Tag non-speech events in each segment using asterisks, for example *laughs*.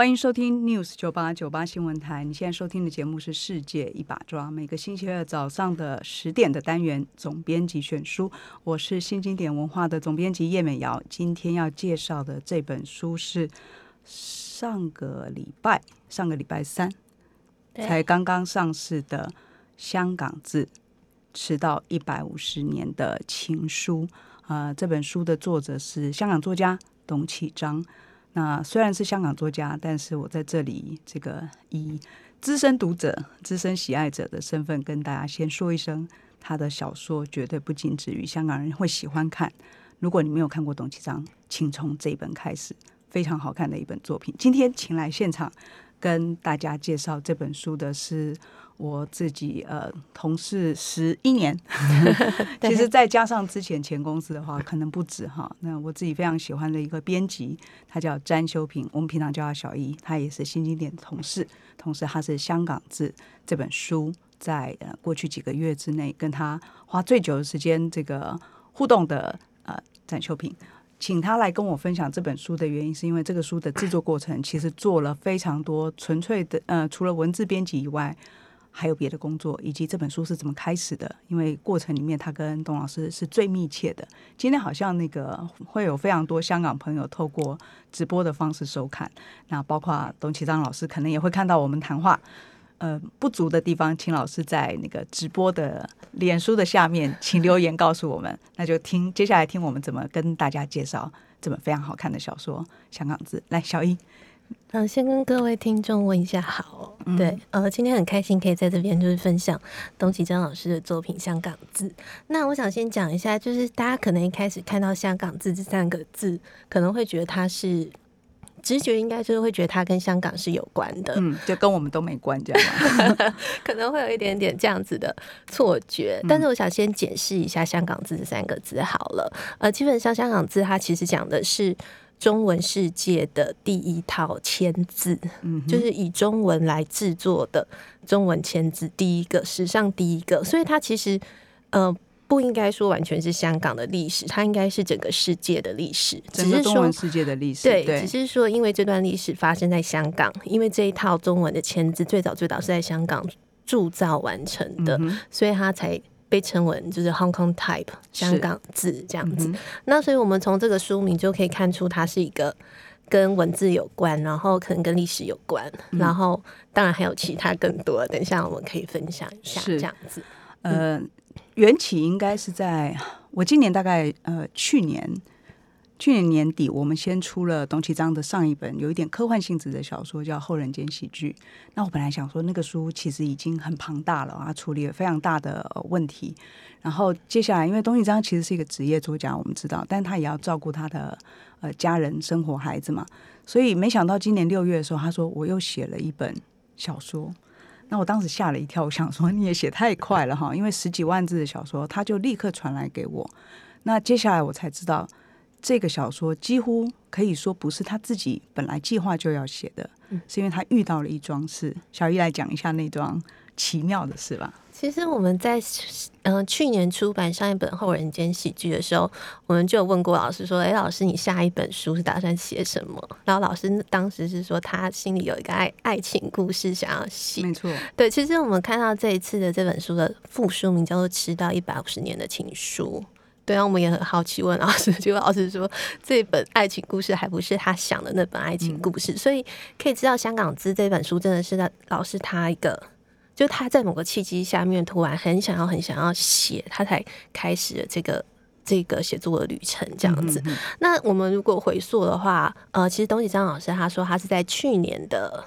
欢迎收听 News 九八九八新闻台。你现在收听的节目是《世界一把抓》，每个星期二早上的十点的单元总编辑选书。我是新经典文化的总编辑叶美瑶。今天要介绍的这本书是上个礼拜上个礼拜三才刚刚上市的《香港字：迟到一百五十年的情书》啊，这本书的作者是香港作家董启章。那虽然是香港作家，但是我在这里这个以资深读者、资深喜爱者的身份跟大家先说一声，他的小说绝对不仅止于香港人会喜欢看。如果你没有看过董其章，请从这一本开始，非常好看的一本作品。今天请来现场跟大家介绍这本书的是。我自己呃，同事十一年，*laughs* 其实再加上之前前公司的话，可能不止哈。那我自己非常喜欢的一个编辑，他叫詹修平，我们平常叫他小一，他也是新经典的同事，同时他是《香港字》这本书在呃过去几个月之内跟他花最久的时间这个互动的呃詹修平，请他来跟我分享这本书的原因，是因为这个书的制作过程其实做了非常多纯粹的呃，除了文字编辑以外。还有别的工作，以及这本书是怎么开始的？因为过程里面他跟董老师是最密切的。今天好像那个会有非常多香港朋友透过直播的方式收看，那包括董启章老师可能也会看到我们谈话。呃，不足的地方，请老师在那个直播的脸书的下面，请留言告诉我们。那就听接下来听我们怎么跟大家介绍这本非常好看的小说《香港字》。来，小英。嗯，先跟各位听众问一下好，对，呃，今天很开心可以在这边就是分享董启章老师的作品《香港字》。那我想先讲一下，就是大家可能一开始看到“香港字”这三个字，可能会觉得它是直觉，应该就是会觉得它跟香港是有关的，嗯，就跟我们都没关这样，*laughs* 可能会有一点点这样子的错觉。但是我想先解释一下“香港字”这三个字好了，呃，基本上“香港字”它其实讲的是。中文世界的第一套签字，嗯，就是以中文来制作的中文签字，第一个史上第一个，所以它其实呃不应该说完全是香港的历史，它应该是整个世界的历史，只是中文世界的历史。对，只是说因为这段历史发生在香港，因为这一套中文的签字最早最早是在香港铸造完成的，所以它才。被称为就是 Hong Kong Type 香港字这样子，那所以我们从这个书名就可以看出它是一个跟文字有关，然后可能跟历史有关，然后当然还有其他更多。等一下我们可以分享一下这样子。呃，缘起应该是在我今年大概呃去年。去年年底，我们先出了董其章的上一本有一点科幻性质的小说，叫《后人间喜剧》。那我本来想说，那个书其实已经很庞大了啊，处理了非常大的问题。然后接下来，因为董其章其实是一个职业作家，我们知道，但他也要照顾他的呃家人、生活、孩子嘛。所以没想到今年六月的时候，他说我又写了一本小说。那我当时吓了一跳，我想说你也写太快了哈，因为十几万字的小说，他就立刻传来给我。那接下来我才知道。这个小说几乎可以说不是他自己本来计划就要写的，是因为他遇到了一桩事。小易来讲一下那桩奇妙的事吧。其实我们在嗯去年出版上一本《后人间喜剧》的时候，我们就有问过老师说：“哎，老师，你下一本书是打算写什么？”然后老师当时是说他心里有一个爱爱情故事想要写。没错，对。其实我们看到这一次的这本书的副书名叫做《吃到一百五十年的情书》。对啊，我们也很好奇问老师，*laughs* 结果老师说这本爱情故事还不是他想的那本爱情故事，所以可以知道《香港之》这本书真的是在老师他一个，就他在某个契机下面突然很想要很想要写，他才开始了这个这个写作的旅程这样子。那我们如果回溯的话，呃，其实东启章老师他说他是在去年的。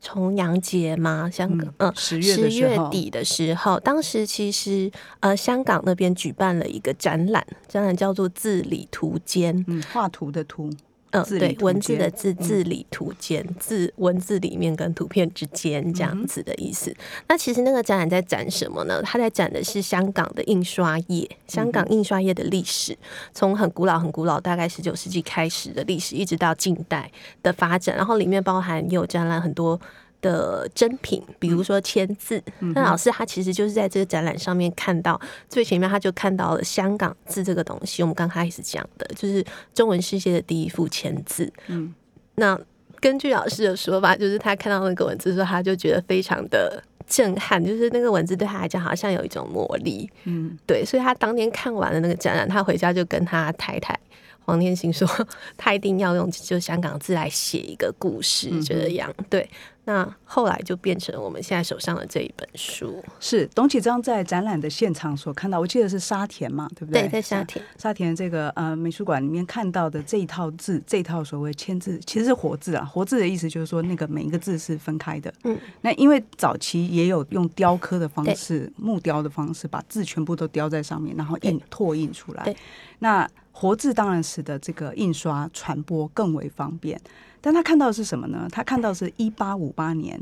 重阳节吗？香港，嗯，十月底的时候，当时其实呃，香港那边举办了一个展览，展览叫做《字里图间》，嗯，画图的图，嗯，对文字的字字里图间，字文字里面跟图片之间这样子的意思。那其实那个展览在展什么呢？它在展的是香港的印刷业，香港印刷业的历史，从很古老很古老，大概十九世纪开始的历史，一直到近代的发展。然后里面包含也有展览很多。的真品，比如说签字，那老师他其实就是在这个展览上面看到最前面，他就看到了香港字这个东西。我们刚开始讲的就是中文世界的第一幅签字。嗯，那根据老师的说法，就是他看到那个文字之后，他就觉得非常的震撼，就是那个文字对他来讲好像有一种魔力。嗯，对，所以他当天看完了那个展览，他回家就跟他太太黄天行说，*laughs* 他一定要用就香港字来写一个故事，这样。对，那后来就变成我们现在手上的这一本书。是董启章在展览的现场所看到，我记得是沙田嘛，对不对？对，在沙田。沙田这个呃美术馆里面看到的这一套字，这一套所谓签字，其实是活字啊。活字的意思就是说，那个每一个字是分开的。嗯，那因为早期也有用雕刻的方式、木雕的方式，把字全部都雕在上面，然后印拓印出来。对，那活字当然使得这个印刷传播更为方便。但他看到的是什么呢？他看到是一八五八年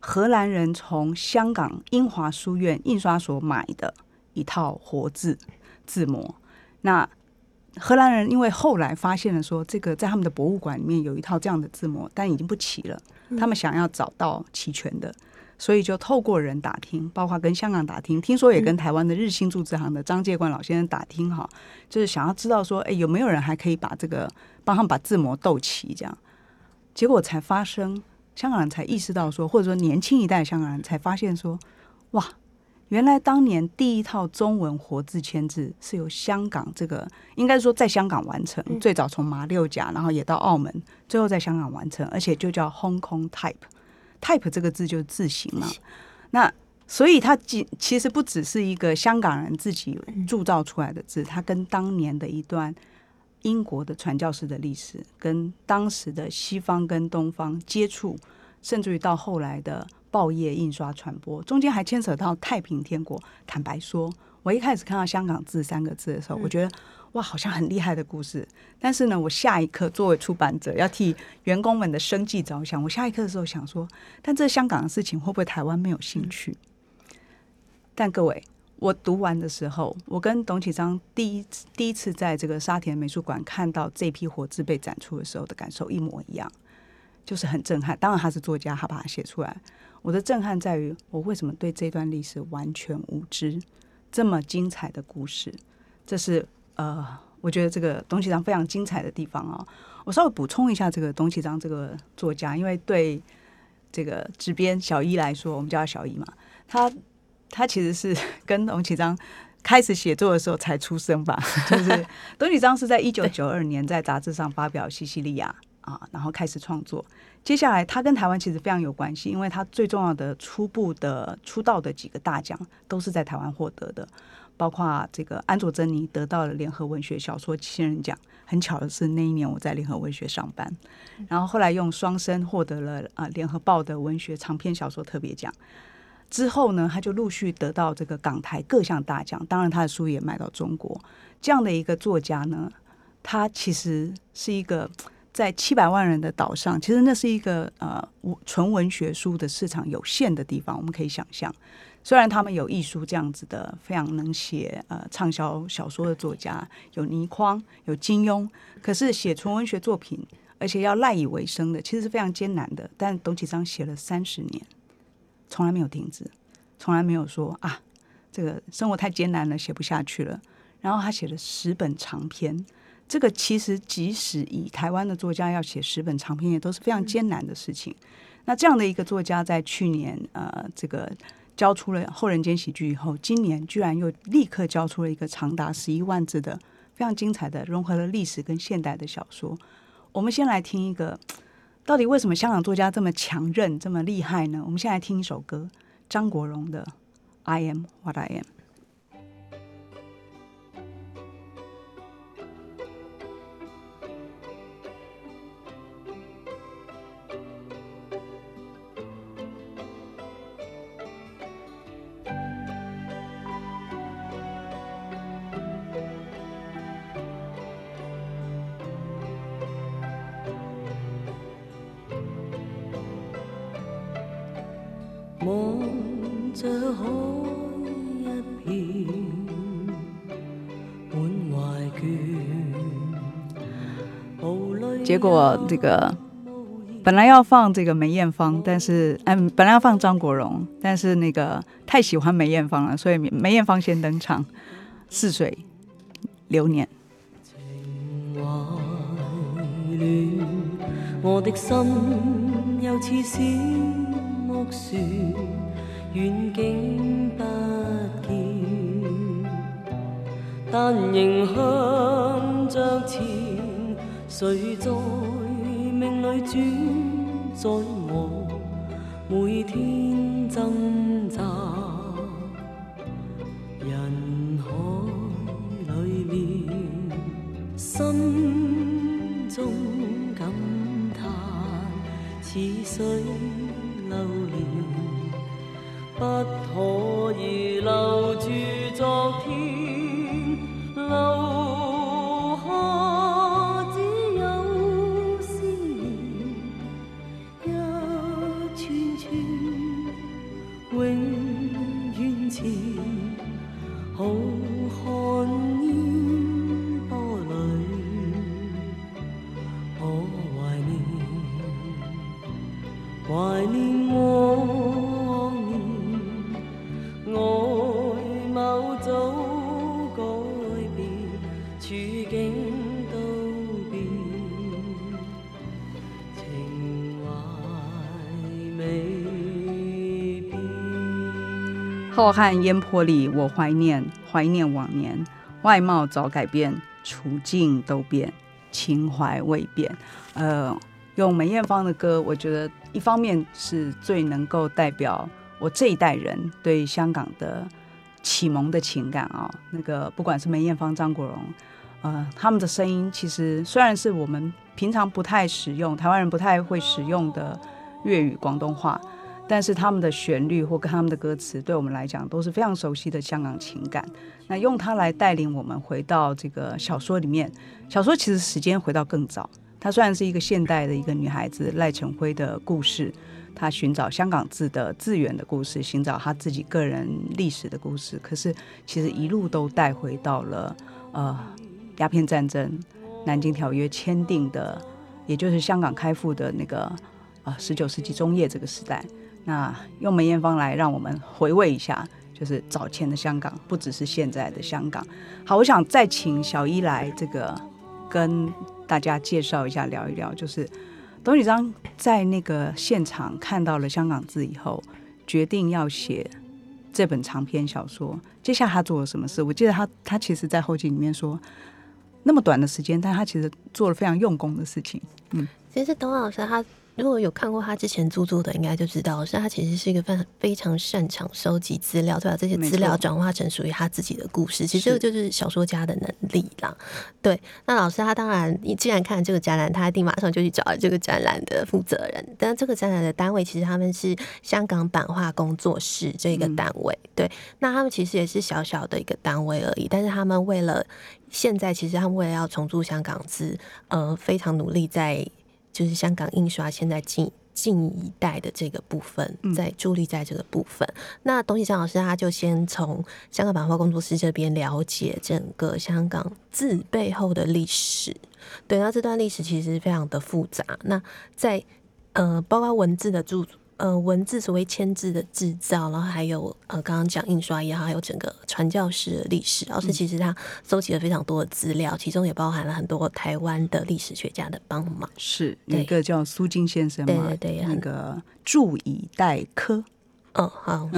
荷兰人从香港英华书院印刷所买的一套活字字模。那荷兰人因为后来发现了说，这个在他们的博物馆里面有一套这样的字模，但已经不齐了。他们想要找到齐全的，所以就透过人打听，包括跟香港打听，听说也跟台湾的日新铸字行的张介冠老先生打听哈，就是想要知道说，哎，有没有人还可以把这个帮他们把字模斗齐这样？结果才发生，香港人才意识到说，或者说年轻一代香港人才发现说，哇，原来当年第一套中文活字签字是由香港这个，应该说在香港完成，最早从马六甲，然后也到澳门，最后在香港完成，而且就叫 Hong Kong Type。Type 这个字就是字形嘛，那所以它其其实不只是一个香港人自己铸造出来的字，它跟当年的一段英国的传教士的历史，跟当时的西方跟东方接触，甚至于到后来的报业印刷传播，中间还牵扯到太平天国。坦白说，我一开始看到香港字三个字的时候，我觉得哇，好像很厉害的故事。但是呢，我下一刻作为出版者，要替员工们的生计着想，我下一刻的时候想说，但这香港的事情会不会台湾没有兴趣？但各位，我读完的时候，我跟董启章第一第一次在这个沙田美术馆看到这批活字被展出的时候的感受一模一样，就是很震撼。当然他是作家，他把它写出来。我的震撼在于，我为什么对这段历史完全无知？这么精彩的故事，这是呃，我觉得这个董启章非常精彩的地方啊、我稍微补充一下这个董启章这个作家，因为对这个执编小一来说，我们叫他小一嘛，他他其实是 *laughs* 跟董启章开始写作的时候才出生吧，就是 *laughs* 董启章是在一九九二年在杂志上发表《西西利亚》啊，然后开始创作。接下来他跟台湾其实非常有关系，因为他最重要的初步的出道的几个大奖都是在台湾获得的，包括这个安佐珍妮得到了联合文学小说新人奖。很巧的是，那一年我在联合文学上班，然后后来用双生获得了啊联合报的文学长篇小说特别奖。之后呢，他就陆续得到这个港台各项大奖，当然他的书也卖到中国。这样的一个作家呢，他其实是一个在七百万人的岛上，其实那是一个呃纯文学书的市场有限的地方。我们可以想象，虽然他们有艺术这样子的非常能写呃畅销小说的作家，有倪匡，有金庸，可是写纯文学作品，而且要赖以为生的，其实是非常艰难的。但董启章写了三十年。从来没有停止，从来没有说啊，这个生活太艰难了，写不下去了。然后他写了十本长篇，这个其实即使以台湾的作家要写十本长篇，也都是非常艰难的事情。那这样的一个作家，在去年呃，这个交出了《后人间喜剧》以后，今年居然又立刻交出了一个长达十一万字的非常精彩的融合了历史跟现代的小说。我们先来听一个。到底为什么香港作家这么强韧、这么厉害呢？我们现在听一首歌，张国荣的《I Am What I Am》。结果这个本来要放这个梅艳芳，但是嗯，本来要放张国荣，但是那个太喜欢梅艳芳了，所以梅艳芳先登场，《似水流年》。我的心又似小木船，远景不见，但仍向着前。谁在命里转，在我每天挣扎。人海里面，心中感叹，似水流年，不可以留住昨天，浩瀚烟波里，我怀念怀念往年，外貌早改变，处境都变，情怀未变。呃，用梅艳芳的歌，我觉得一方面是最能够代表我这一代人对香港的启蒙的情感啊、那个不管是梅艳芳、张国荣，呃，他们的声音其实虽然是我们平常不太使用，台湾人不太会使用的粤语、广东话。但是他们的旋律或跟他们的歌词，对我们来讲都是非常熟悉的香港情感。那用它来带领我们回到这个小说里面，小说其实时间回到更早。它虽然是一个现代的一个女孩子赖成辉的故事，她寻找香港字的字源的故事，寻找她自己个人历史的故事。可是其实一路都带回到了呃鸦片战争、南京条约签订的，也就是香港开埠的那个呃十九世纪中叶这个时代。那用梅艳芳来让我们回味一下，就是早前的香港，不只是现在的香港。好，我想再请小一来这个跟大家介绍一下，聊一聊，就是董宇章在那个现场看到了香港字以后，决定要写这本长篇小说。接下来他做了什么事？我记得他他其实，在后记里面说，那么短的时间，但他其实做了非常用功的事情。嗯，其实董老师他如果有看过他之前著作的，应该就知道，是他其实是一个非常非常擅长收集资料，就把这些资料转化成属于他自己的故事。其实这个就是小说家的能力啦。对，那老师他当然，你既然看了这个展览，他一定马上就去找了这个展览的负责人。但这个展览的单位其实他们是香港版画工作室这个单位，对，那他们其实也是小小的一个单位而已，但是他们为了现在，其实他们为了要重铸香港字，呃，非常努力在就是香港印刷现在近近一代的这个部分，在助力在这个部分。那董启章老师他就先从香港版画工作室这边了解整个香港字背后的历史。对，那这段历史其实非常的复杂。那在呃，包括文字的著呃文字所谓签字的制造，然后还有呃刚刚讲印刷也好，还有整个传教士的历史，老师其实他搜集了非常多的资料，其中也包含了很多台湾的历史学家的帮忙。是有一个叫苏金先生嘛，对对对很那个注以待科。嗯，*laughs* 好，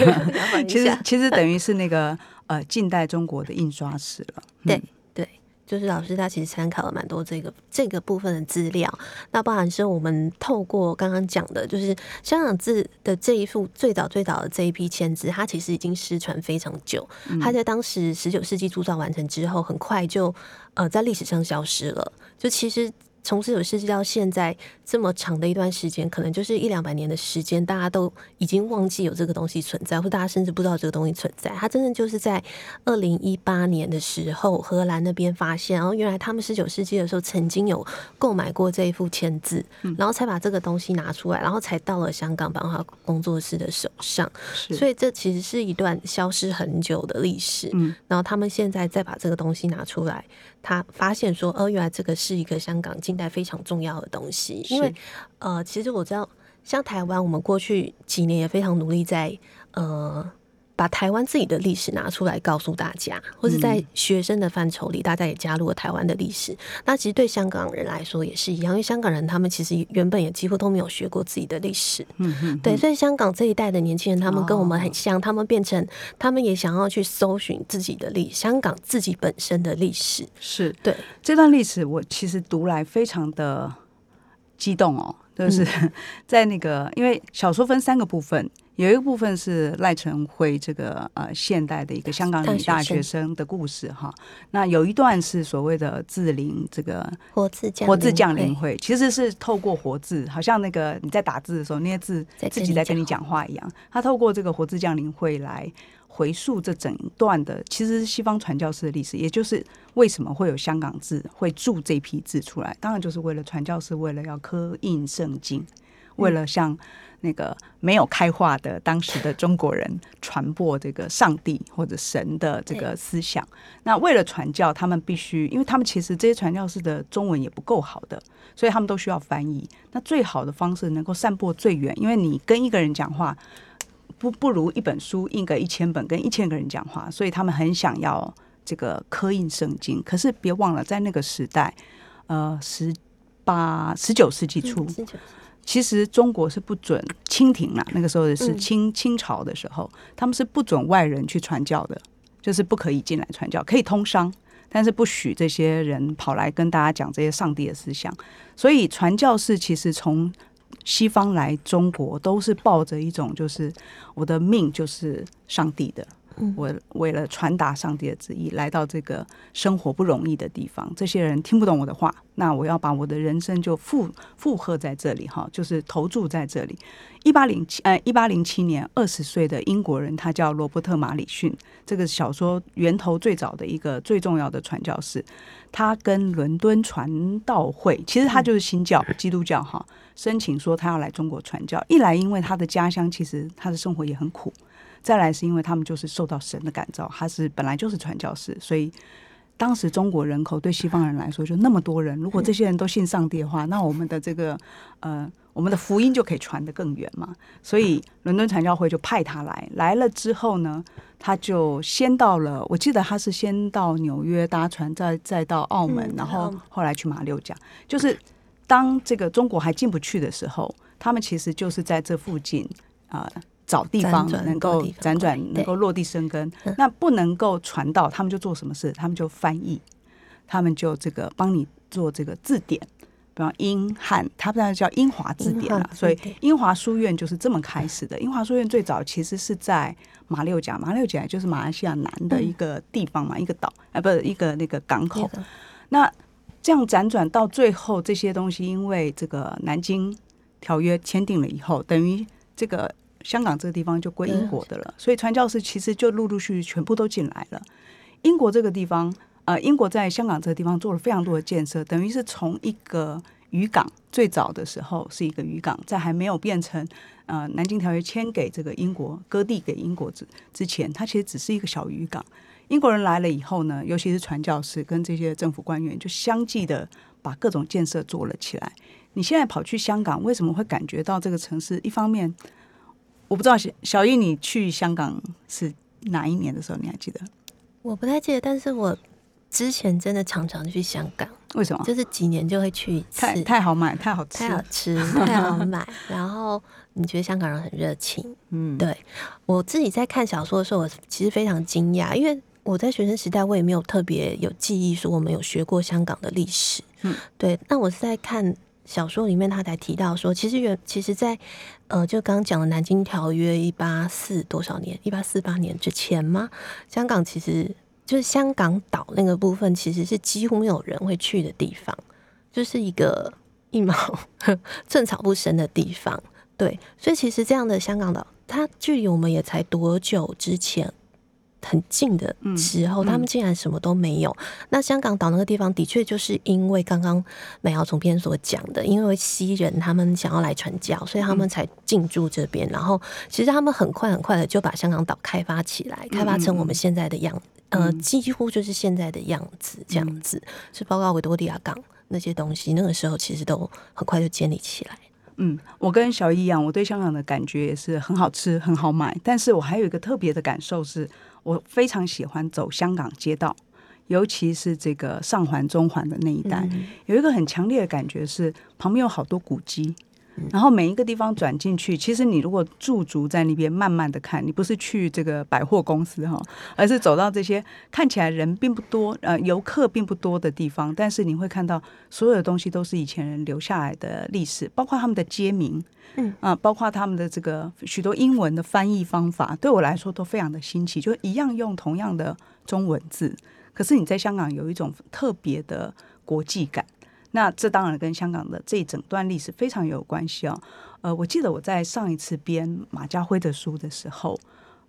*laughs* 其实其实等于是那个呃近代中国的印刷史了。嗯对，就是老师他其实参考了蛮多这个这个部分的资料，那包含是我们透过刚刚讲的，就是香港字的这一幅最早最早的这一批签字，它其实已经失传非常久，它在当时十九世纪铸造完成之后，很快就呃在历史上消失了。就其实从十九世纪到现在这么长的一段时间，可能就是一两百年的时间，大家都已经忘记有这个东西存在，或大家甚至不知道这个东西存在。它真正就是在二零一八年的时候，荷兰那边发现，然后原来他们十九世纪的时候曾经有购买过这一副签字，然后才把这个东西拿出来，然后才到了香港版画工作室的手上。是所以这其实是一段消失很久的历史。嗯，然后他们现在再把这个东西拿出来，他发现说，哦，原来这个是一个香港近代非常重要的东西。因为呃，其实我知道，像台湾，我们过去几年也非常努力在呃。把台湾自己的历史拿出来告诉大家，或是在学生的范畴里，大家也加入了台湾的历史。那其实对香港人来说也是一样，因为香港人他们其实原本也几乎都没有学过自己的历史。嗯嗯，对，所以香港这一代的年轻人，他们跟我们哦很像，他们变成他们也想要去搜寻自己的历，香港自己本身的历史。是对，这段历史，我其实读来非常的激动哦，就是嗯 *laughs* 在那个，因为小说分三个部分，有一个部分是赖成辉这个呃现代的一个香港女大学生的故事哈，那有一段是所谓的字灵这个活字降活字降临临会，其实是透过活字，好像那个你在打字的时候，那些字自己在跟你讲话。一样。他透过这个活字降临会来回溯这整段的，其实是西方传教士的历史，也就是为什么会有香港字会铸这批字出来，当然就是为了传教士为了要刻印圣经，为了向那个没有开化的当时的中国人传播这个上帝或者神的这个思想。那为了传教，他们必须，因为他们其实这些传教士的中文也不够好的，所以他们都需要翻译。那最好的方式能够散播最远，因为你跟一个人讲话，不不如一本书印个一千本跟一千个人讲话，所以他们很想要这个刻印圣经。可是别忘了，在那个时代，呃，十八、十九世纪初，其实中国是不准清廷啦，那个时候也是嗯清、清朝的时候，他们是不准外人去传教的，就是不可以进来传教，可以通商，但是不许这些人跑来跟大家讲这些上帝的思想。所以传教士其实从西方来中国，都是抱着一种就是我的命就是上帝的，嗯我为了传达上帝的旨意，来到这个生活不容易的地方，这些人听不懂我的话，那我要把我的人生就附附和在这里哈，就是投注在这里。一八零七呃，一八零七年，二十岁的英国人，他叫罗伯特·马里逊，这个小说源头最早的一个最重要的传教士，他跟伦敦传道会，其实他就是新教基督教哈，申请说他要来中国传教。一来因为他的家乡其实他的生活也很苦，再来是因为他们就是受到神的感召，他是本来就是传教士，所以当时中国人口对西方人来说就那么多人，如果这些人都信上帝的话，那我们的这个呃我们的福音就可以传得更远嘛。所以伦敦传教会就派他来，来了之后呢，他就先到了，我记得他是先到纽约搭船，再再到澳门，嗯然后嗯后来去马六甲，就是当这个中国还进不去的时候，他们其实就是在这附近啊。呃找地方能够辗转能够落地生根嗯，那不能够传道，他们就做什么事？他们就翻译，他们就这个帮你做这个字典，比方英汉，他们那叫英华字典了啊。所以英华书院就是这么开始的。英华书院最早其实是在马六甲，马六甲就是马来西亚南的一个地方嘛，一个岛，啊，不是一个那个港口。那个那这样辗转到最后，这些东西因为这个南京条约签订了以后，等于这个香港这个地方就归英国的了，所以传教士其实就陆陆续续全部都进来了。英国这个地方，呃，英国在香港这个地方做了非常多的建设，等于是从一个渔港最早的时候是一个渔港，在还没有变成呃南京条约签给这个英国割地给英国之之前，它其实只是一个小渔港。英国人来了以后呢，尤其是传教士跟这些政府官员，就相继的把各种建设做了起来。你现在跑去香港，为什么会感觉到这个城市？一方面，我不知道小小易你去香港是哪一年的时候，你还记得？我不太记得，但是我之前真的常常去香港，为什么？就是几年就会去一次，太太好买，太好吃太，好吃，太好买。*laughs* 然后你觉得香港人很热情，嗯，对我自己在看小说的时候，我其实非常惊讶，因为我在学生时代我也没有特别有记忆说我们有学过香港的历史，嗯，对。那我是在看小说里面，他才提到说，其实原其实在，呃，就刚刚讲的南京条约一八四多少年，一八四八年之前吗？香港其实就是香港岛那个部分，其实是几乎没有人会去的地方。就是一个一毛 *laughs* 寸草不生的地方。对，所以其实这样的香港岛，它距离我们也才多久之前很近的时候，嗯他们竟然什么都没有。那香港岛那个地方，的确就是因为刚刚美瑶总编所讲的，因为西人他们想要来传教，所以他们才进驻这边。然后其实他们很快很快的就把香港岛开发起来，开发成我们现在的样，呃，几乎就是现在的样子，这样子是包括维多利亚港那些东西，那个时候其实都很快就建立起来。嗯，我跟小易一样，我对香港的感觉也是很好吃、很好买。但是我还有一个特别的感受是，我非常喜欢走香港街道，尤其是这个上环、中环的那一带，有一个很强烈的感觉是旁边有好多古迹。然后每一个地方转进去，其实你如果驻足在那边慢慢的看，你不是去这个百货公司哈，而是走到这些看起来人并不多，呃，游客并不多的地方，但是你会看到所有的东西都是以前人留下来的历史，包括他们的街名，嗯啊、包括他们的这个许多英文的翻译方法，对我来说都非常的新奇，就一样用同样的中文字，可是你在香港有一种特别的国际感。那这当然跟香港的这一整段历史非常有关系哦。呃，我记得我在上一次编马家辉的书的时候，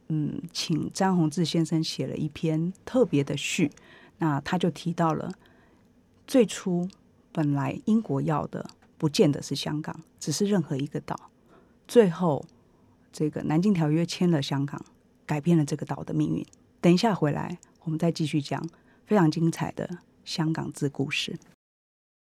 嗯，请张宏志先生写了一篇特别的序，那他就提到了最初本来英国要的不见得是香港，只是任何一个岛，最后这个南京条约签了香港，改变了这个岛的命运。等一下回来，我们再继续讲非常精彩的香港字故事。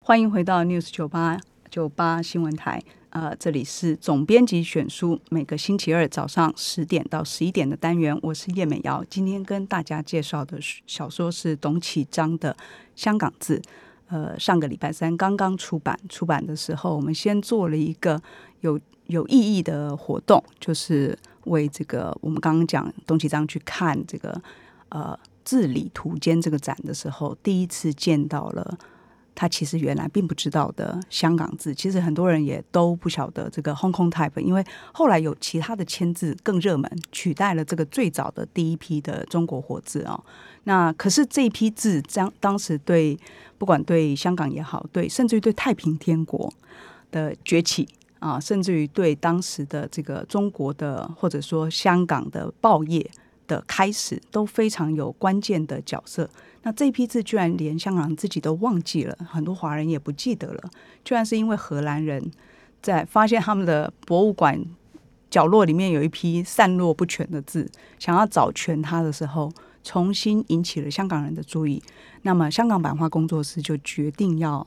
欢迎回到 News 九八九八新闻台，呃，这里是总编辑选书，每个星期二早上十点到十一点的单元，我是叶美瑶。今天跟大家介绍的小说是董启章的《香港字》，呃，上个礼拜三刚刚出版，出版的时候，我们先做了一个有有意义的活动，就是为这个我们刚刚讲董启章去看这个呃字里图间这个展的时候，第一次见到了。他其实原来并不知道的香港字，其实很多人也都不晓得这个 Hong Kong type，因为后来有其他的签字更热门，取代了这个最早的第一批的中国活字哦。那可是这一批字，当当时对不管对香港也好，对甚至于对太平天国的崛起啊，甚至于对当时的这个中国的或者说香港的报业的开始，都非常有关键的角色。那这批字居然连香港人自己都忘记了，很多华人也不记得了，居然是因为荷兰人在发现他们的博物馆角落里面有一批散落不全的字，想要找全它的时候，重新引起了香港人的注意。那么香港版画工作室就决定要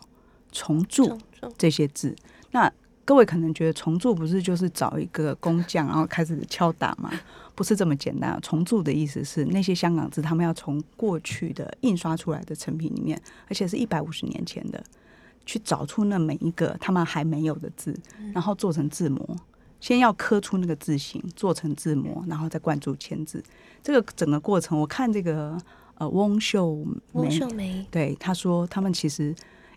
重铸这些字。那各位可能觉得重铸不是就是找一个工匠，然后开始敲打吗？*laughs* 不是这么简单。重铸的意思是那些香港字，他们要从过去的印刷出来的成品里面，而且是一百五十年前的，去找出那每一个他们还没有的字，然后做成字模。先要刻出那个字形，做成字模，然后再灌注签字。这个整个过程，我看这个呃翁秀梅翁，秀梅，对他说，他们其实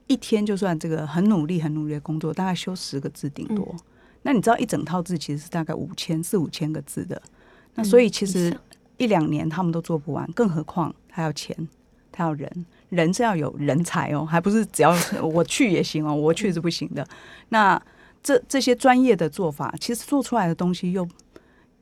一天就算这个很努力、很努力的工作，大概修十个字顶多。那你知道一整套字其实是大概五千四五千个字的，那所以其实一两年他们都做不完，更何况他要钱，他要人，人是要有人才哦，还不是只要我去也行哦，我去是不行的。那这这些专业的做法，其实做出来的东西又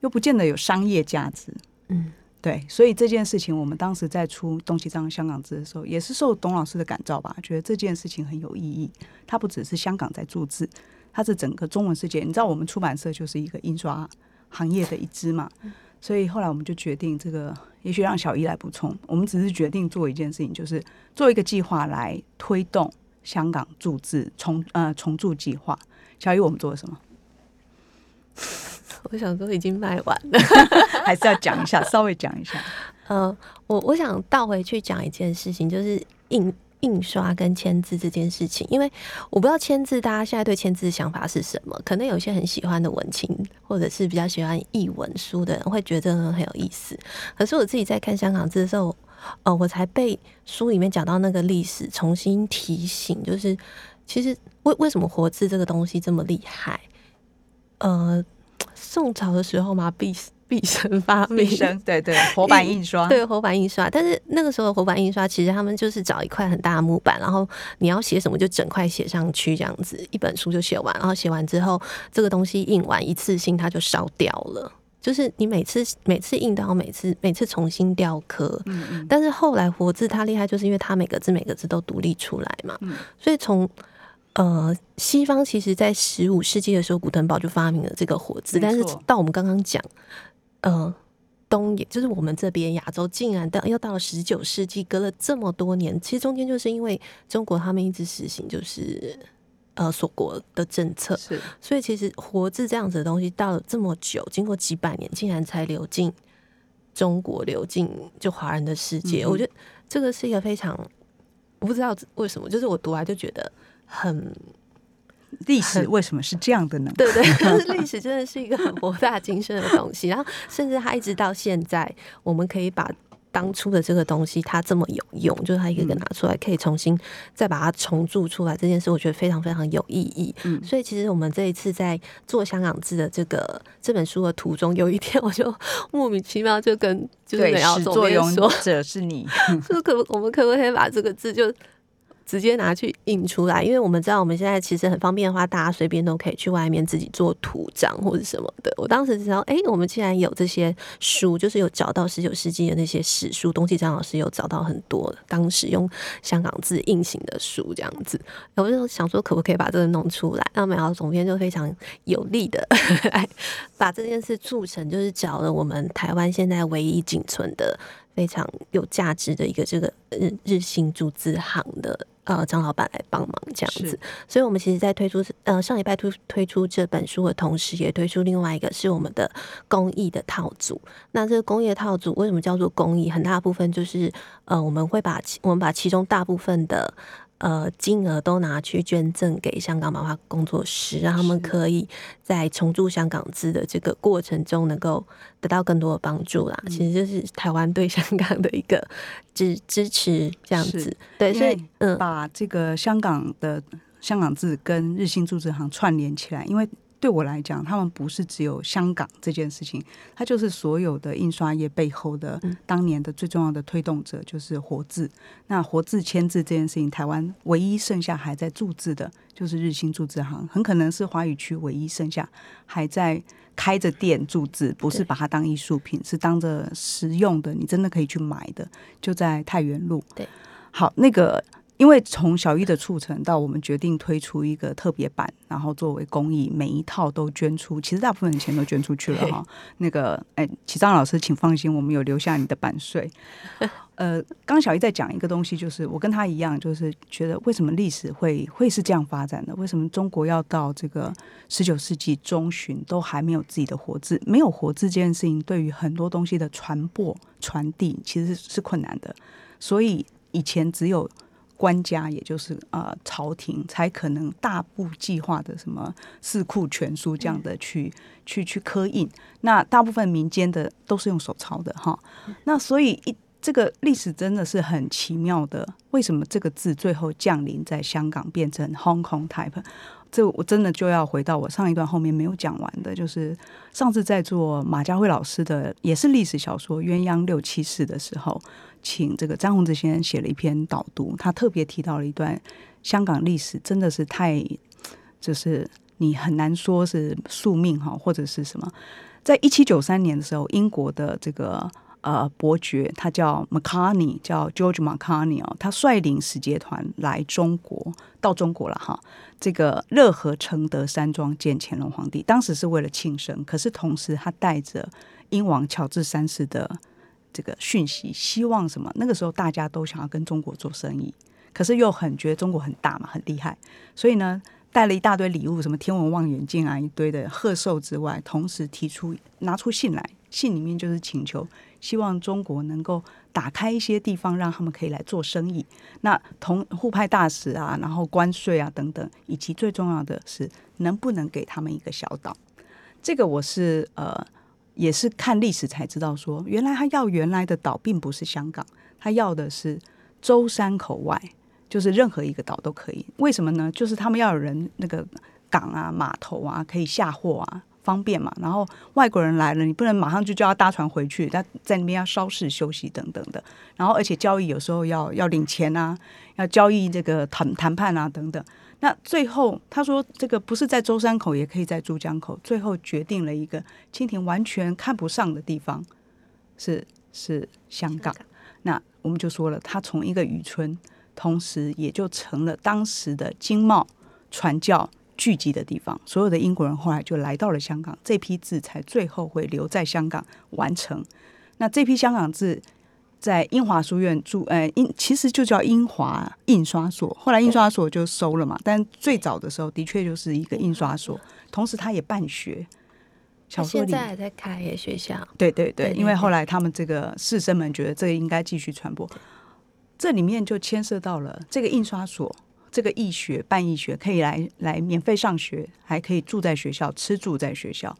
又不见得有商业价值。嗯，对，所以这件事情，我们当时在出东西章香港字的时候，也是受董老师的感召吧，觉得这件事情很有意义。它不只是香港在注字，它是整个中文世界。你知道，我们出版社就是一个印刷行业的一支嘛，所以后来我们就决定，这个也许让小一来补充。我们只是决定做一件事情，就是做一个计划来推动香港注字重呃重注计划。小一，我们做了什么？我想说已经卖完了。*laughs* 还是要讲一下，*laughs* 稍微讲一下。呃，我我想倒回去讲一件事情，就是印印刷跟签字这件事情，因为我不知道签字大家现在对签字的想法是什么，可能有些很喜欢的文青，或者是比较喜欢译文书的人会觉得很有意思。可是我自己在看香港字的时候，呃，我才被书里面讲到那个历史重新提醒，就是其实为为什么活字这个东西这么厉害？呃，宋朝的时候嘛，毕毕生发明。毕生对对，*laughs* 活版印刷，对活版印刷，但是那个时候的活版印刷，其实他们就是找一块很大的木板，然后你要写什么就整块写上去，这样子一本书就写完，然后写完之后，这个东西印完一次性它就烧掉了。就是你每次每次印都要每次每次重新雕刻，嗯嗯。但是后来活字它厉害，就是因为它每个字每个字都独立出来嘛，嗯。所以从呃西方其实在十五世纪的时候，古腾堡就发明了这个活字，但是到我们刚刚讲，呃。东也就是我们这边亚洲，竟然到要到了十九世纪，隔了这么多年，其实中间就是因为中国他们一直实行就是呃锁国的政策，是所以其实活字这样子的东西，到了这么久，经过几百年，竟然才流进中国，流进就华人的世界。嗯我觉得这个是一个非常，我不知道为什么，就是我读来就觉得很历史为什么是这样的呢？对对，就 *laughs* 是历史真的是一个很博大精深的东西，然后甚至它一直到现在，我们可以把。当初的这个东西，它这么有用，就是它一个一个拿出来，可以重新再把它重铸出来，这件事我觉得非常非常有意义。嗯所以其实我们这一次在做香港字的这个这本书的途中，有一天我就莫名其妙就跟就是对，美瑶总编说，者是你，*laughs* 就是可不我们可不可以把这个字就直接拿去印出来？因为我们知道我们现在其实很方便的话，大家随便都可以去外面自己做图章或者什么的。我当时知道，哎、我们既然有这些书，就是有找到十九世纪的那些史书，东契张老师有找到很多当时用香港字印行的书，这样子。我就想说，可不可以把这个弄出来？那美瑶总编就非常有力的来把这件事促成，就是找了我们台湾现在唯一仅存的非常有价值的一个这个日日新注字行的呃张老板来帮忙这样子。所以我们其实，在推出呃上礼拜推推出这本书的同时，也推出另外一个是我们的公益的套组。那这个公益的套组为什么叫做公益？很大部分就是呃我们会把我们把其中大部分的。呃，金额都拿去捐赠给香港漫画工作室，让他们可以在重铸香港字的这个过程中，能够得到更多的帮助啦。嗯其实就是台湾对香港的一个支支持，这样子。对，所以嗯，把这个香港的香港字跟日新注字行串联起来，因为对我来讲，他们不是只有香港这件事情，它就是所有的印刷业背后的嗯当年的最重要的推动者，就是活字。那活字签字这件事情，台湾唯一剩下还在注字的，就是日新注字行，很可能是华语区唯一剩下还在。开着店注字，不是把它当艺术品，是当着实用的，你真的可以去买的，就在太原路。对，好，那个因为从小一的促成到我们决定推出一个特别版，然后作为公益，每一套都捐出，其实大部分的钱都捐出去了哈。那个，哎，齐章老师，请放心，我们有留下你的版税。*laughs* 呃，刚小一在讲一个东西，就是我跟他一样，就是觉得为什么历史会会是这样发展的？为什么中国要到这个十九世纪中旬都还没有自己的活字？没有活字这件事情，对于很多东西的传播传递其实是困难的。所以以前只有官家，也就是呃朝廷，才可能大部计划的什么四库全书这样的去、去去刻印。那大部分民间的都是用手抄的哈。那所以一这个历史真的是很奇妙的，为什么这个字最后降临在香港变成 Hong Kong type？这我真的就要回到我上一段后面没有讲完的，就是上次在做马家辉老师的也是历史小说《鸳鸯六七世》的时候，请这个张宏志先生写了一篇导读，他特别提到了一段香港历史，真的是太就是你很难说是宿命哈，或者是什么。在一七九三年的时候，英国的这个呃伯爵，他叫 Macarney，叫 George Macarney 哦，他率领使节团来中国，到中国了哈。这个热河承德山庄见乾隆皇帝，当时是为了庆生，可是同时他带着英王乔治三世的这个讯息，希望什么？那个时候大家都想要跟中国做生意，可是又很觉得中国很大嘛，很厉害，所以呢。带了一大堆礼物，什么天文望远镜啊，一堆的贺寿之外，同时提出拿出信来，信里面就是请求，希望中国能够打开一些地方，让他们可以来做生意。那同互派大使啊，然后关税啊等等，以及最重要的是，能不能给他们一个小岛？这个我是呃，也是看历史才知道说，原来他要原来的岛并不是香港，他要的是舟山口外。就是任何一个岛都可以，为什么呢？就是他们要有人那个港啊、码头啊，可以下货啊，方便嘛。然后外国人来了，你不能马上就叫他搭船回去，他在那边要稍事休息等等的。然后而且交易有时候要要领钱啊，要交易这个谈谈判啊等等。那最后他说这个不是在舟山口，也可以在珠江口。最后决定了一个清廷完全看不上的地方，是是香港。那我们就说了，他从一个渔村，同时也就成了当时的经贸传教聚集的地方。所有的英国人后来就来到了香港，这批字才最后会留在香港完成。那这批香港字在英华书院住，呃，英其实就叫英华印刷所，后来印刷所就收了嘛。但最早的时候，的确就是一个印刷所，同时他也办学。小说里现在还在开耶学校，对对对，对对因为后来他们这个士绅们觉得这个应该继续传播，这里面就牵涉到了这个印刷所，这个义学办义学可以来来免费上学，还可以住在学校，吃住在学校。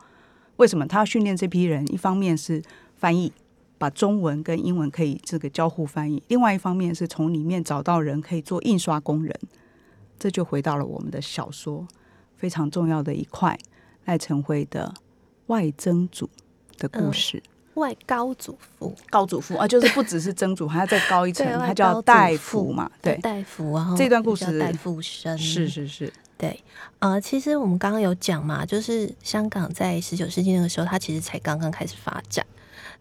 为什么他要训练这批人？一方面是翻译，把中文跟英文可以这个交互翻译；另外一方面是从里面找到人可以做印刷工人。这就回到了我们的小说非常重要的一块，赖成辉的外曾祖的故事。外高祖父，高祖父啊，就是不只是曾祖，还要再高一层，*laughs* 他叫戴父福嘛，对，戴福，然后这段故事叫戴福生，是是是，对，呃，其实我们刚刚有讲嘛，就是香港在十九世纪那个时候，它其实才刚刚开始发展。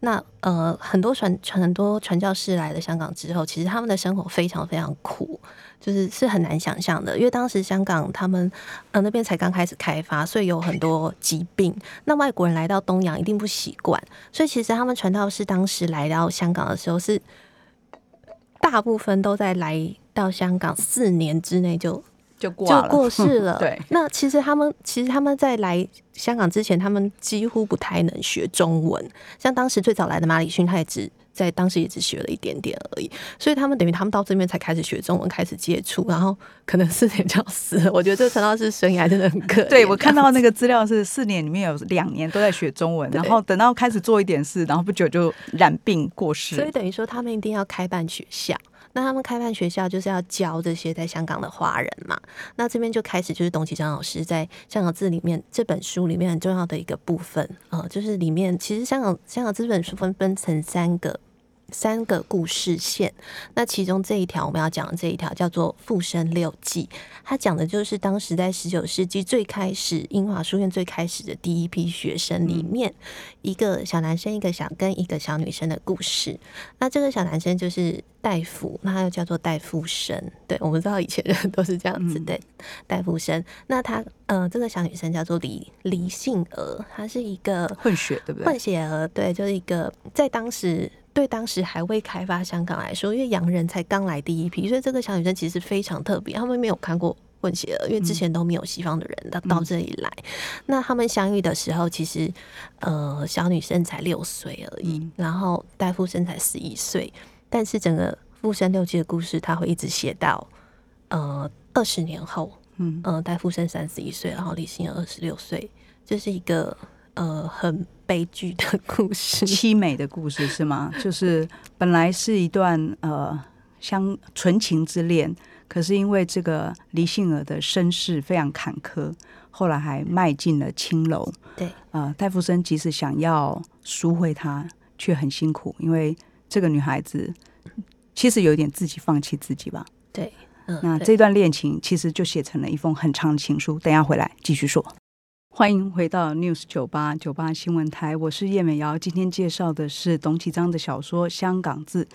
那呃，很多传传很多传教士来了香港之后，其实他们的生活非常非常苦，就是是很难想象的。因为当时香港他们呃那边才刚开始开发，所以有很多疾病。那外国人来到东洋一定不习惯，所以其实他们传道士当时来到香港的时候是。大部分都在来到香港四年之内就就过世了。*laughs* 对，那其实他们其实他们在来香港之前，他们几乎不太能学中文。像当时最早来的马里逊，他也只在当时也只学了一点点而已。所以他们等于他们到这边才开始学中文，开始接触，然后可能四年就要死了。我觉得这陈老师生涯真的很可怜。对我看到那个资料是四年里面有两年都在学中文，然后等到开始做一点事，然后不久就染病过世。所以等于说，他们一定要开办学校。那他们开办学校就是要教这些在香港的华人嘛。那这边就开始就是董启章老师在《香港字》里面这本书里面很重要的一个部分，呃，就是里面其实香港香港这本书分分成三个。三个故事线，那其中这一条我们要讲的这一条叫做《复生六记》，它讲的就是当时在十九世纪最开始英华书院最开始的第一批学生里面，一个小男生、一个小跟一个小女生的故事。那这个小男生就是戴夫，那他又叫做戴富生。对，我们知道以前人都是这样子，嗯对，戴富生。那他呃，这个小女生叫做李李杏儿，她是一个混血对不对混？血儿，对，就是一个在当时对当时还未开发香港来说，因为洋人才刚来第一批，所以这个小女生其实非常特别，他们没有看过。混血儿，因为之前都没有西方的人到到这里来，那他们相遇的时候，其实呃小女生才六岁而已，嗯。然后戴富生才十一岁，但是整个《富生六记》的故事，他会一直写到呃二十年后，嗯，呃，戴富生三十一岁，然后李欣儿二十六岁，这是一个呃很悲剧的故事。凄美的故事是吗？*laughs* 就是本来是一段呃相纯情之恋，可是因为这个黎杏儿的身世非常坎坷，后来还迈进了青楼。对，呃，戴福生即使想要赎回她，却很辛苦，因为这个女孩子其实有一点自己放弃自己吧。对，嗯，那这段恋情其实就写成了一封很长的情书。等一下回来继续说。欢迎回到 News 九八九八新闻台，我是叶美瑶。今天介绍的是董启章的小说《香港字》。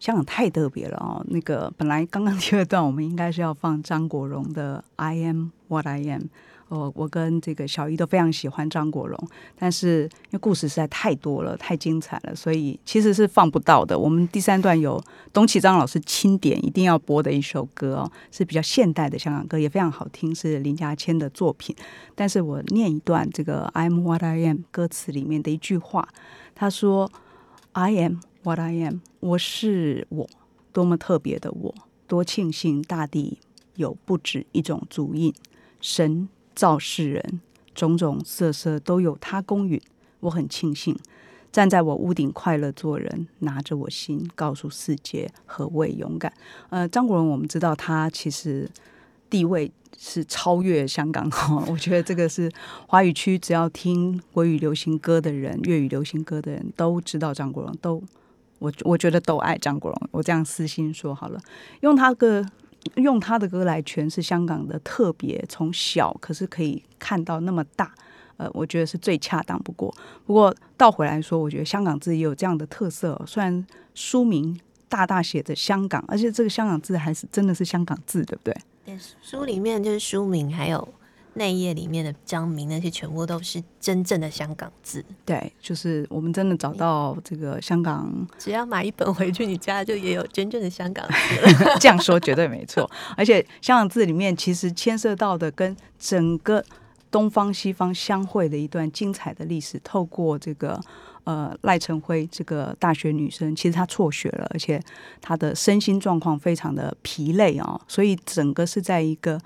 香港太特别了哦，那个本来刚刚第二段我们应该是要放张国荣的《I Am What I Am》。哦，我跟这个小姨都非常喜欢张国荣，但是因为故事实在太多了，太精彩了，所以其实是放不到的。我们第三段有董启章老师钦点一定要播的一首歌哦，是比较现代的香港歌，也非常好听，是林家谦的作品。但是我念一段这个 "I'm what I am" 歌词里面的一句话，他说："I am what I am，我是我，多么特别的我，多庆幸大地有不止一种足印，神造世人，种种色色都有他公允，我很庆幸。站在我屋顶快乐做人，拿着我心告诉世界何谓勇敢。呃，张国荣我们知道他其实地位是超越香港哈。*laughs* 我觉得这个是华语区只要听国语流行歌的人、粤语流行歌的人都知道张国荣，都我我觉得都爱张国荣。我这样私心说好了，用他歌用他的歌来诠释香港的特别，从小可是可以看到那么大。呃，我觉得是最恰当不过。不过倒回来说，我觉得香港字也有这样的特色。虽然书名大大写着香港，而且这个香港字还是真的是香港字，对不对？对，书里面就是书名，还有内页里面的章名，那些全部都是真正的香港字。对，就是我们真的找到这个香港，只要买一本回去，你家就也有真正的香港字了。*laughs* 这样说绝对没错。而且香港字里面其实牵涉到的跟整个。东方西方相会的一段精彩的历史，透过这个呃赖晨辉这个大学女生，其实她辍学了，而且她的身心状况非常的疲累啊，所以整个是在一个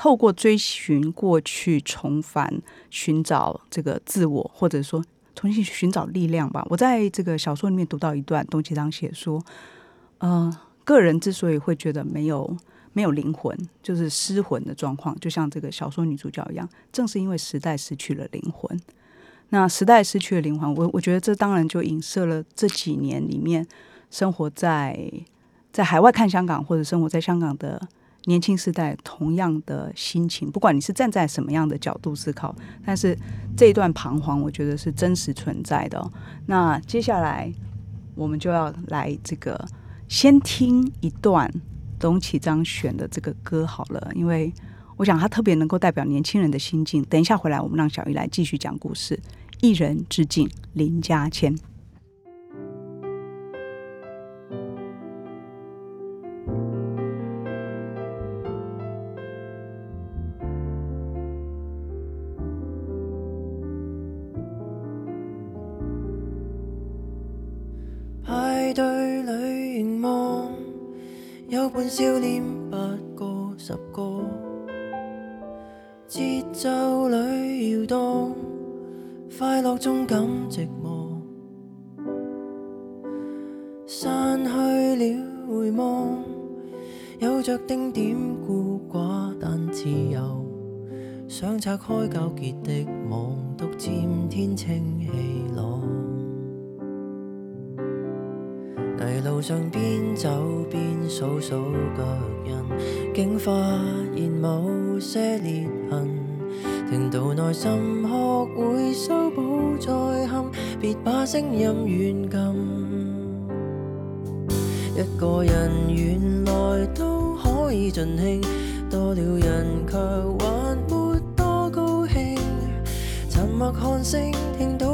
透过追寻过去，重返寻找这个自我，或者说重新寻找力量吧。我在这个小说里面读到一段，董其昌写说，呃，个人之所以会觉得没有。没有灵魂，就是失魂的状况，就像这个小说女主角一样。正是因为时代失去了灵魂，那时代失去了灵魂，我我觉得这当然就影射了这几年里面生活在在海外看香港或者生活在香港的年轻时代同样的心情。不管你是站在什么样的角度思考，但是这一段彷徨，我觉得是真实存在的。那接下来我们就要来这个先听一段。董启章选的这个歌好了，因为我想他特别能够代表年轻人的心境。等一下回来，我们让小玉来继续讲故事。一人之境，林家谦。对里凝望。有半笑脸，不过十个，节奏里摇动，快乐中感寂寞，散去了回望，有着丁点孤寡，但自由，想拆开纠结的网，独占天清气路上边走边数数脚印，竟发现某些裂痕。听到内心学会修补再憾，别把声音软禁。一个人原来都可以尽兴，多了人却还没多高兴。沉默看星，听到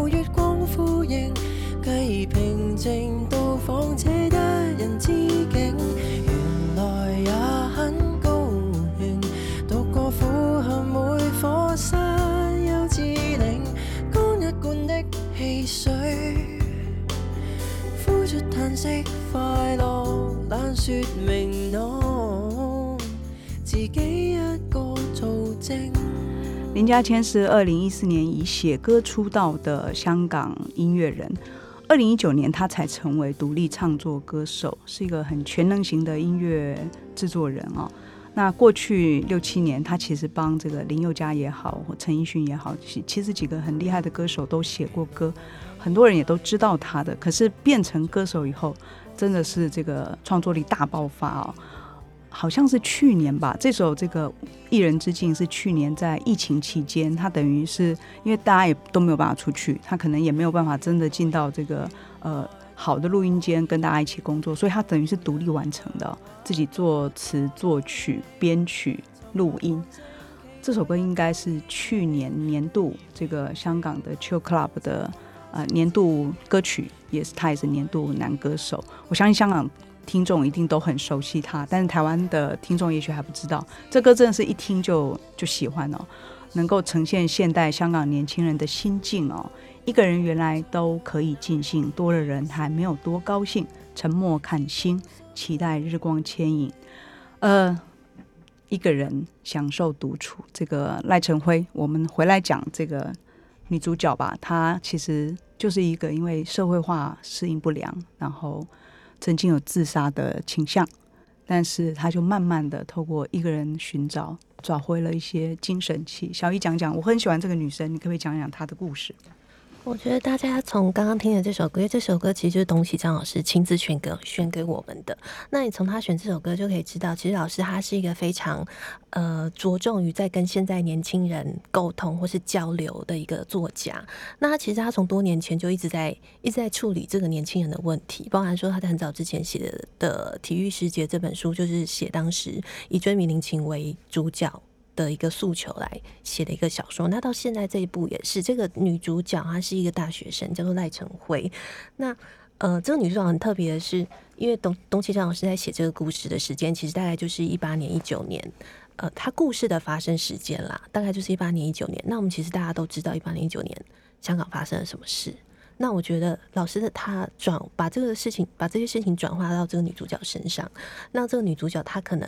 息，快乐懒说明朗，自己一个做证。林家谦是二零一四年以写歌出道的香港音乐人。二零一九年，他才成为独立创作歌手，是一个很全能型的音乐制作人哦。那过去六七年，他其实帮这个林宥嘉也好，或陈奕迅也好，其其实几个很厉害的歌手都写过歌，很多人也都知道他的。可是变成歌手以后，真的是这个创作力大爆发哦。好像是去年吧，这首这个《一人之境》是去年在疫情期间，他等于是因为大家也都没有办法出去，他可能也没有办法真的进到这个呃好的录音间跟大家一起工作，所以他等于是独立完成的，自己作词、作曲、编曲、录音。这首歌应该是去年年度这个香港的 Chill Club 的呃年度歌曲，也是他也是年度男歌手。我相信香港。听众一定都很熟悉他，但是台湾的听众也许还不知道，这歌真的是一听就就喜欢哦，能够呈现现代香港年轻人的心境哦。一个人原来都可以尽兴，多了人还没有多高兴。沉默看星，期待日光牵引。呃，一个人享受独处。这个赖晨辉，我们回来讲这个女主角吧。她其实就是一个因为社会化适应不良，然后。曾经有自杀的倾向，但是她就慢慢的透过一个人寻找，找回了一些精神气。小姨讲讲，我很喜欢这个女生，你可不可以讲讲她的故事？我觉得大家从刚刚听的这首歌，因为这首歌其实就是董启章老师亲自选歌选给我们的。那你从他选这首歌就可以知道，其实老师他是一个非常呃着重于在跟现在年轻人沟通或是交流的一个作家。那他其实他从多年前就一直在一直在处理这个年轻人的问题，包含说他在很早之前写的的《体育世界》这本书，就是写当时以追名林琴为主角。的一个诉求来写的一个小说，那到现在这一部也是这个女主角，她是一个大学生，叫做赖成辉。那呃，这个女主角很特别的是，因为董董启章老师在写这个故事的时间，其实大概就是一八年、一九年。呃，他故事的发生时间啦，大概就是一八年、一九年。那我们其实大家都知道，一八年、一九年香港发生了什么事。那我觉得老师的他转把这个事情，把这些事情转化到这个女主角身上，那这个女主角她可能。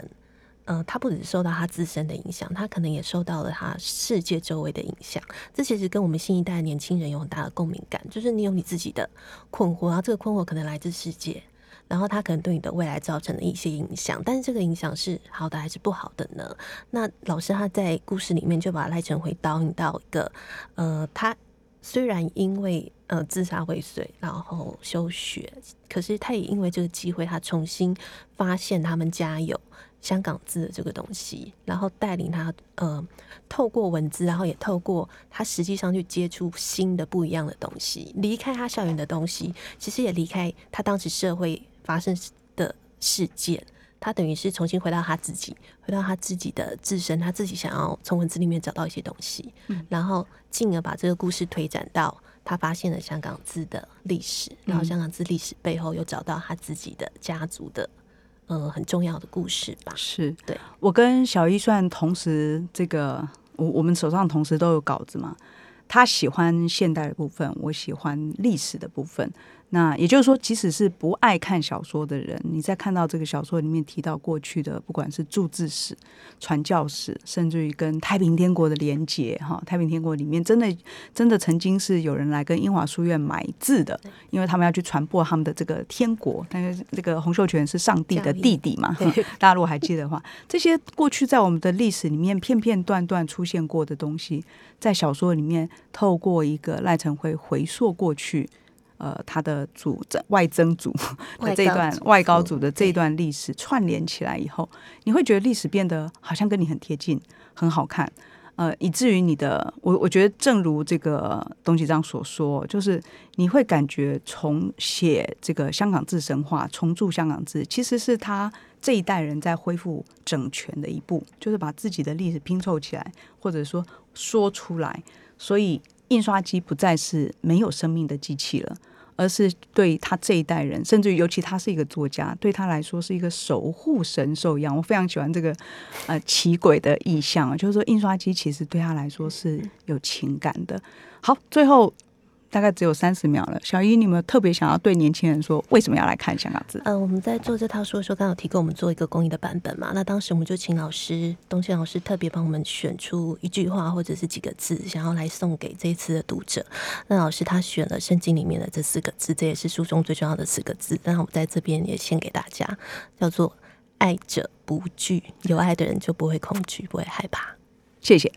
嗯，他不只受到他自身的影响，他可能也受到了他世界周围的影响。这其实跟我们新一代年轻人有很大的共鸣感，就是你有你自己的困惑，然后这个困惑可能来自世界，然后他可能对你的未来造成了一些影响。但是这个影响是好的还是不好的呢？那老师他在故事里面就把赖成辉导引到一个，呃，他虽然因为呃自杀未遂，然后休学，可是他也因为这个机会，他重新发现他们家有。香港字的这个东西，然后带领他，呃，透过文字，然后也透过他实际上去接触新的不一样的东西，离开他校园的东西，其实也离开他当时社会发生的事件，他等于是重新回到他自己，回到他自己的自身，他自己想要从文字里面找到一些东西，然后进而把这个故事推展到他发现了香港字的历史，然后香港字历史背后又找到他自己的家族的。呃，很重要的故事吧？是对。我跟小一算同时，这个我我们手上同时都有稿子嘛。他喜欢现代的部分，我喜欢历史的部分。那也就是说，即使是不爱看小说的人，你在看到这个小说里面提到过去的，不管是铸字史、传教史，甚至于跟太平天国的连结，哈，太平天国里面真的真的曾经是有人来跟英华书院买字的，因为他们要去传播他们的这个天国。但是这个洪秀全是上帝的弟弟嘛？大家如果还记得的话，这些过去在我们的历史里面片片段段出现过的东西，在小说里面透过一个赖成辉回溯过去。呃，他的祖外曾祖 *laughs* 的这一段外高祖的这一段历史串联起来以后，你会觉得历史变得好像跟你很贴近，很好看。呃，以至于你的我，我觉得正如这个董启章所说，就是你会感觉重写这个香港字神话，重铸香港字，其实是他这一代人在恢复整全的一步，就是把自己的历史拼凑起来，或者说说出来。所以。印刷机不再是没有生命的机器了，而是对他这一代人，甚至于尤其他是一个作家，对他来说是一个守护神兽一样。我非常喜欢这个呃奇诡的意象，就是说印刷机其实对他来说是有情感的。好，最后。大概只有三十秒了，小一，你有没有特别想要对年轻人说，为什么要来看香港字？嗯，我们在做这套书的时候，刚好提供我们做一个公益的版本嘛。那当时我们就请老师东宪老师特别帮我们选出一句话或者是几个字，想要来送给这一次的读者。那老师他选了圣经里面的这四个字，这也是书中最重要的四个字。那我们在这边也献给大家，叫做“爱者不惧”，有爱的人就不会恐惧，不会害怕。谢谢。